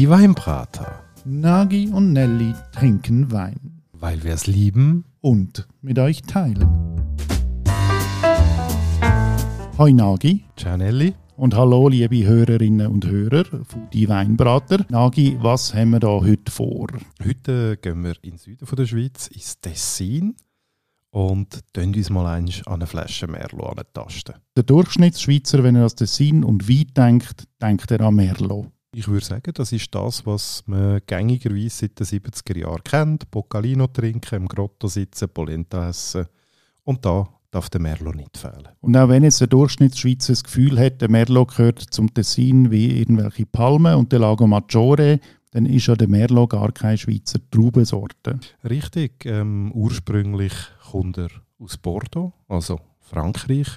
Die Weinbrater. Nagi und Nelly trinken Wein. Weil wir es lieben. Und mit euch teilen. Hoi Nagi. Ciao Nelly. Und hallo liebe Hörerinnen und Hörer von Die Weinbrater. Nagi, was haben wir da heute vor? Heute gehen wir in den Süden von der Schweiz, ins Tessin und tun uns mal an eine Flasche Merlot antasten. Der Durchschnittsschweizer, wenn er an Tessin und Wein denkt, denkt er an Merlot. Ich würde sagen, das ist das, was man gängigerweise seit den 70er Jahren kennt. Boccalino trinken, im Grotto sitzen, Polenta essen. Und da darf der Merlot nicht fehlen. Und auch wenn jetzt der Durchschnittsschweizer das Gefühl hat, der Merlot gehört zum Tessin wie irgendwelche Palmen und der Lago Maggiore, dann ist ja der Merlot gar keine Schweizer Traubensorte. Richtig. Ähm, ursprünglich kommt er aus Bordeaux, also Frankreich.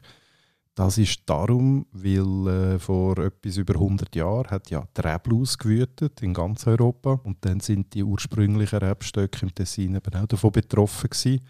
Das ist darum, weil äh, vor etwas über 100 Jahren hat ja die Reblaus gewütet in ganz Europa und dann sind die ursprünglichen Rebstöcke im Tessin eben auch davon betroffen gewesen.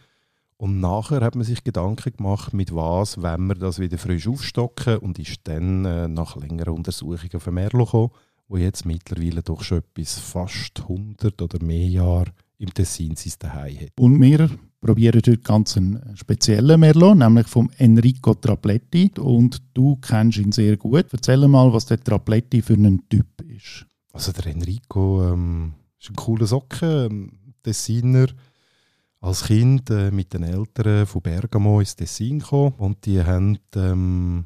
Und nachher hat man sich Gedanken gemacht, mit was, wenn wir das wieder frisch aufstocken und ist dann äh, nach längerer Untersuchung auf ein Merlot gekommen, wo jetzt mittlerweile doch schon etwas fast 100 oder mehr Jahre im Tessin sein Zuhause hat. Und wir probieren heute ganz einen speziellen Merlot, nämlich vom Enrico Trapletti. Und du kennst ihn sehr gut. Erzähl mal, was der Trapletti für ein Typ ist. Also der Enrico ähm, ist ein cooler Socken, ähm, Tessiner. Als Kind äh, mit den Eltern von Bergamo ins Tessin gekommen und die haben ähm,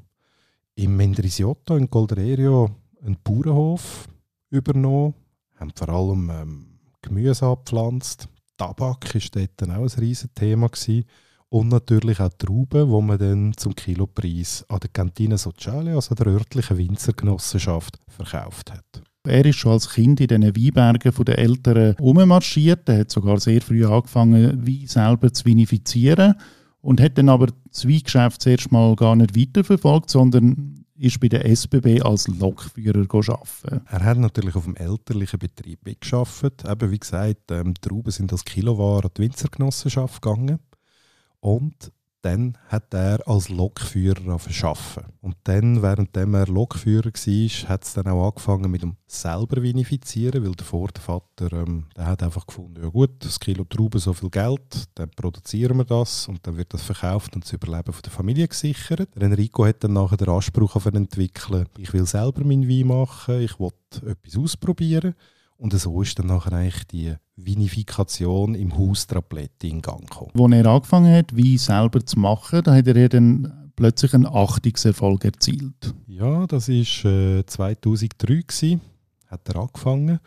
im Mendrisiotto in Goldererio einen Bauernhof übernommen, haben vor allem ähm, Gemüse abgepflanzt. Tabak war dort auch ein riesiges Thema. Gewesen. Und natürlich auch Trauben, die man dann zum Kilopreis an der Cantina Sociale, also der örtlichen Winzergenossenschaft, verkauft hat. Er ist schon als Kind in diesen Weinbergen der Eltern ummarschiert. Er hat sogar sehr früh angefangen, Wein selber zu vinifizieren und hat dann aber das Weingeschäft zuerst mal gar nicht weiterverfolgt, sondern ist bei der SBB als Lokführer arbeiten. Er hat natürlich auf dem elterlichen Betrieb mitgearbeitet. Eben wie gesagt, ähm, die Trauben sind als Kiloware an die Winzergenossenschaft gegangen. Und dann hat er als Lokführer arbeiten. Und dann, während er Lokführer war, hat es dann auch angefangen mit dem selber vinifizieren, weil der Vater ähm, der hat einfach gefunden, ja gut, das Kilo Trauben so viel Geld, dann produzieren wir das und dann wird das verkauft und das Überleben von der Familie gesichert. Enrico hat dann nachher den Anspruch auf entwickeln, ich will selber meinen Wein machen, ich will etwas ausprobieren. Und so ist dann nachher eigentlich die Vinifikation im Haus Trapletti in Gang gekommen. Als er angefangen hat, Wein selber zu machen, da hat er dann plötzlich einen Achtungserfolg erzielt. Ja, das war äh, 2003, gewesen, hat er angefangen.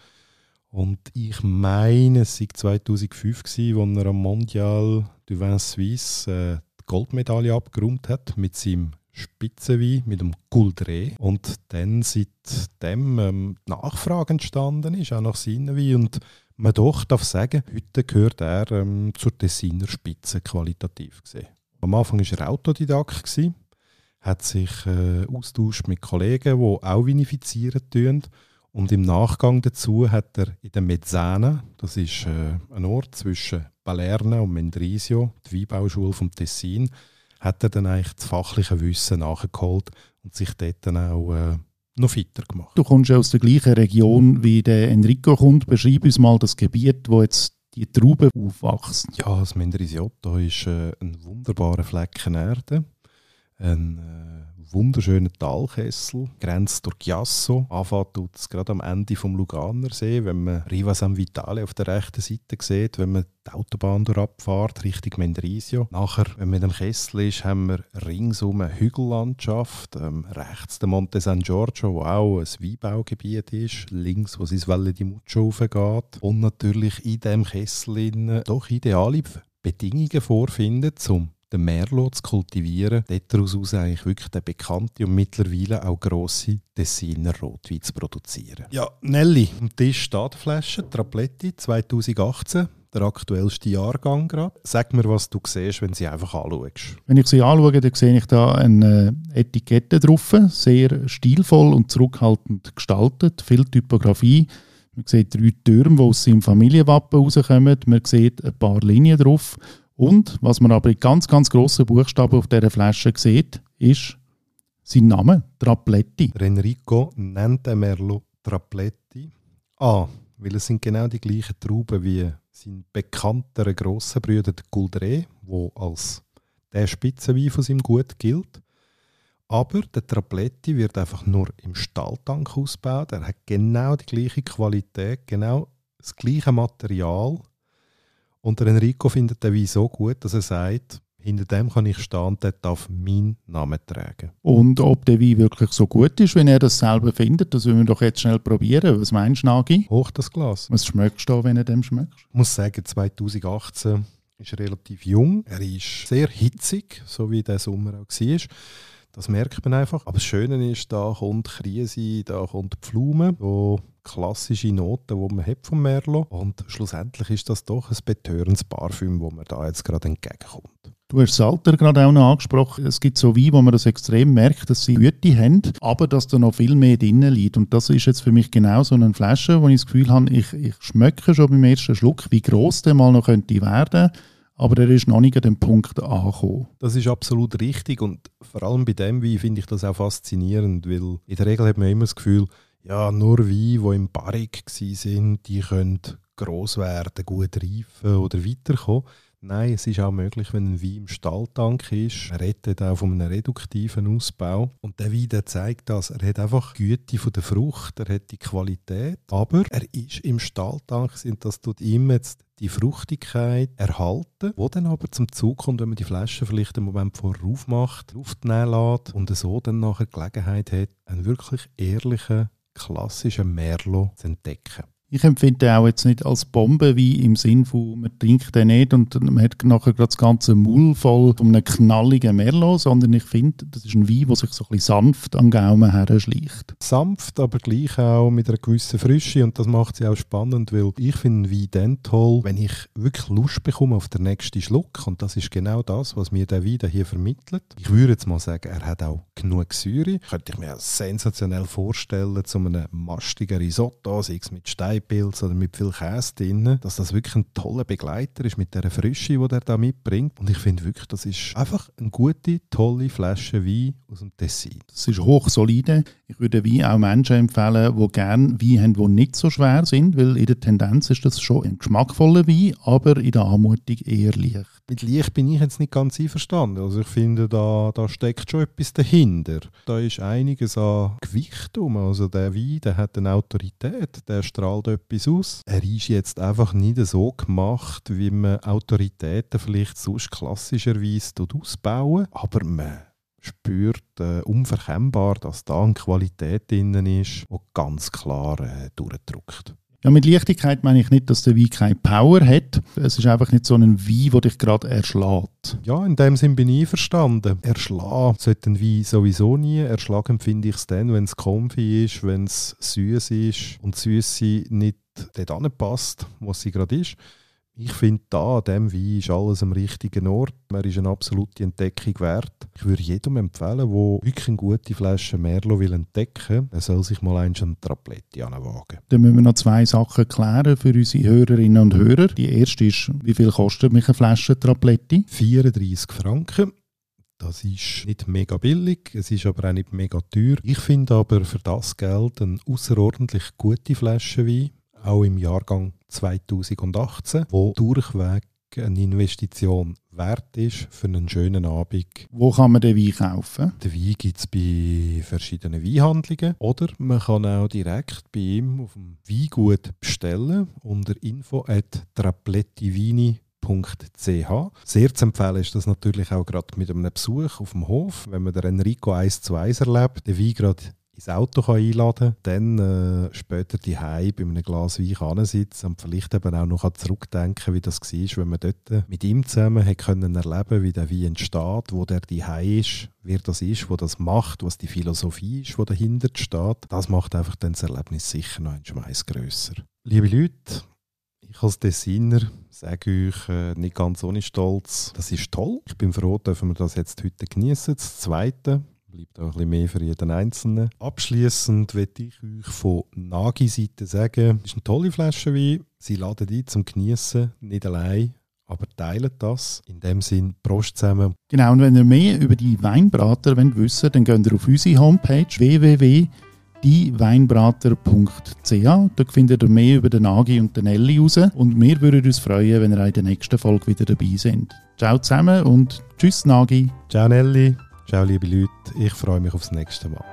Und ich meine, es war 2005, gewesen, als er am Mondial du Vin Suisse äh, die Goldmedaille abgeräumt hat mit seinem Spitzenwein mit dem Guldre. Und dann seitdem ähm, die Nachfrage entstanden ist, auch nach seinen Wein. Und man doch darf sagen, heute gehört er ähm, zur Tessiner Spitze qualitativ gesehen. Am Anfang war er Autodidakt, gewesen, hat sich äh, austauscht mit Kollegen, die auch vinifizieren tun. Und im Nachgang dazu hat er in der Mezzana, das ist äh, ein Ort zwischen Palermo und Mendrisio, die Weinbauschule vom Tessin, hat er dann eigentlich das fachliche Wissen nachgeholt und sich dort dann auch äh, noch fitter gemacht. Du kommst ja aus der gleichen Region wie der Enrico kommt. Beschreib uns mal das Gebiet, wo jetzt die Trauben aufwachsen. Ja, das Mendrisiotto ist äh, ein wunderbarer Flecken Erde. Ein äh, wunderschöner Talkessel, grenzt durch Chiasso. Anfahrt tut es gerade am Ende vom Luganersee, wenn man Riva San Vitale auf der rechten Seite sieht, wenn man die Autobahn durchabfährt, Richtung Mendrisio. Nachher, wenn man im Kessel ist, haben wir ringsum eine Hügellandschaft. Ähm, rechts der Monte San Giorgio, wo auch ein Weinbaugebiet ist. Links, wo es ins Valle di Muccio aufgeht. Und natürlich in diesem Kessel doch ideale Bedingungen vorfinden, um den Merlot zu kultivieren, daraus eigentlich wirklich den bekannten und mittlerweile auch grosse Tessiner Rotwein zu produzieren. Ja, Nelly, am Tisch steht die Flasche, Trapletti 2018 der aktuellste Jahrgang gerade. Sag mir, was du siehst, wenn sie einfach anschaust. Wenn ich sie anschaue, dann sehe ich da eine Etikette drauf, sehr stilvoll und zurückhaltend gestaltet, viel Typografie. Man sieht drei Türme, die aus seinem Familienwappen rauskommen. Man sieht ein paar Linien drauf. Und was man aber in ganz, ganz grossen Buchstaben auf dieser Flasche sieht, ist sein Name, Trapletti. Enrico Merlot Trapletti A, weil es sind genau die gleichen Trauben wie sein bekannterer grosser Bruder der Guldre, wo als der Spitzenwein von seinem Gut gilt. Aber der Trapletti wird einfach nur im Stalltank ausgebaut. Er hat genau die gleiche Qualität, genau das gleiche Material. Und der Enrico findet den Wein so gut, dass er sagt, hinter dem kann ich stehen und der darf meinen Namen tragen. Und ob der Wein wirklich so gut ist, wenn er das selber findet, das wollen wir doch jetzt schnell probieren. Was meinst du, Nagi? Hoch das Glas. Was schmeckst du, wenn du dem schmeckst? Ich muss sagen, 2018 ist er relativ jung. Er ist sehr hitzig, so wie der Sommer auch war. Das merkt man einfach. Aber das Schöne ist, da kommt Krise, da kommt Pflume, so klassische Noten, die man hat vom Merlot. Und schlussendlich ist das doch ein betörendes Parfüm, wo man da jetzt gerade entgegenkommt. Du hast das Alter gerade auch noch angesprochen. Es gibt so Weine, wo man das extrem merkt, dass sie Güte haben, aber dass da noch viel mehr drinnen liegt. Und das ist jetzt für mich genau so eine Flasche, wo ich das Gefühl habe, ich, ich schmecke schon beim ersten Schluck, wie groß der mal noch könnte werden aber er ist noch nicht an dem Punkt angekommen. Das ist absolut richtig und vor allem bei dem Wein finde ich das auch faszinierend, weil in der Regel hat man immer das Gefühl, ja, nur Weine, die im Barrik sind, die können gross werden, gut reifen oder weiterkommen. Nein, es ist auch möglich, wenn ein Wein im Stalltank ist. Er redet auch von einem reduktiven Ausbau. Und der Wein der zeigt das. Er hat einfach die Güte von der Frucht, er hat die Qualität. Aber er ist im Stalltank, und das tut ihm jetzt die Fruchtigkeit erhalten, wo dann aber zum Zug kommt, wenn man die Flasche vielleicht einen Moment vorher aufmacht, Luft lässt und so dann nachher Gelegenheit hat, einen wirklich ehrlichen, klassischen Merlot zu entdecken. Ich empfinde auch jetzt nicht als Bombe, wie im Sinn von, man trinkt den nicht und man hat nachher gerade das ganze Maul voll von einem knalligen Merlot, sondern ich finde, das ist ein Wein, der sich so ein bisschen sanft am Gaumen her schleicht. Sanft, aber gleich auch mit einer gewissen Frische und das macht sie auch spannend, weil ich finde Wein dann toll, wenn ich wirklich Lust bekomme auf den nächsten Schluck und das ist genau das, was mir der Wein hier vermittelt. Ich würde jetzt mal sagen, er hat auch genug Säure. Könnte ich mir sensationell vorstellen, zu einem mastigen Risotto, sei es mit Stein Steinpilz oder mit viel Käse drin, dass das wirklich ein toller Begleiter ist mit der Frische, die er da mitbringt. Und ich finde wirklich, das ist einfach eine gute, tolle Flasche Wein aus dem Tessin. Das ist hochsolide. Ich würde Wein auch Menschen empfehlen, die gerne Wein haben, die nicht so schwer sind, weil in der Tendenz ist das schon ein geschmackvoller Wein, aber in der Anmutung eher leicht. Mit leicht bin ich jetzt nicht ganz einverstanden. Also ich finde, da, da steckt schon etwas dahinter. Da ist einiges an Gewicht um. Also der Wein, der hat eine Autorität, der strahlt etwas aus. Er ist jetzt einfach nicht so gemacht, wie man Autoritäten vielleicht sonst klassischerweise ausbauen. Aber man spürt äh, unverkennbar, dass da eine Qualität drin ist, die ganz klar äh, durchdrückt. Ja, mit Leichtigkeit meine ich nicht, dass der Wein keine Power hat. Es ist einfach nicht so ein Wein, der dich gerade erschlägt. Ja, in dem Sinn bin ich verstanden. Erschlagen sollte ein Wein sowieso nie. Erschlagen finde ich es dann, wenn es comfy ist, wenn es süß ist und Süße nicht dort passt, wo sie gerade ist. Ich finde, da an diesem Wein ist alles am richtigen Ort. Er ist eine absolute Entdeckung wert. Ich würde jedem empfehlen, der wirklich eine gute Flasche Merlot will entdecken will, er soll sich mal einen Trapletti anwagen. Dann müssen wir noch zwei Sachen klären für unsere Hörerinnen und Hörer. Die erste ist, wie viel kostet mich eine Flasche Trapletti? 34 Franken. Das ist nicht mega billig, es ist aber auch nicht mega teuer. Ich finde aber für das Geld eine außerordentlich gute Flasche Wein auch im Jahrgang 2018, wo durchweg eine Investition wert ist für einen schönen Abend. Wo kann man den Wein kaufen? Den Wein gibt es bei verschiedenen Weinhandlungen oder man kann auch direkt bei ihm auf dem Weingut bestellen unter info at traplettivini Sehr zu empfehlen ist das natürlich auch gerade mit einem Besuch auf dem Hof, wenn man den Enrico 1 zu 1 erlebt, den Wein gerade ins Auto kann einladen kann, dann äh, später die bei einem Glas Wein sitzen und vielleicht eben auch noch zurückdenken, wie das war, wenn man dort mit ihm zusammen hat können erleben wie der Wein entsteht, wo der die ist, wer das ist, wo das macht, was die Philosophie ist, die dahinter steht. Das macht einfach dann das Erlebnis sicher noch ein Schmeiß grösser. Liebe Leute, ich als Designer sage euch äh, nicht ganz ohne Stolz, das ist toll. Ich bin froh, dürfen wir das jetzt heute genießen. Das Zweite, bleibt auch ein bisschen mehr für jeden Einzelnen. Abschließend möchte ich euch von Nagi-Seite sagen, es ist eine tolle Flasche Wein. Sie laden ein zum Genießen, nicht allein, aber teilen das. In dem Sinn, Prost zusammen. Genau, und wenn ihr mehr über die Weinbrater wollt wissen dann geht ihr auf unsere Homepage www dieweinbrater.ch. Dort findet ihr mehr über den Agi und den Elli raus. Und wir würden uns freuen, wenn ihr in der nächsten Folge wieder dabei seid. Ciao zusammen und tschüss Nagi. Ciao Nelly, ciao liebe Leute, ich freue mich aufs nächste Mal.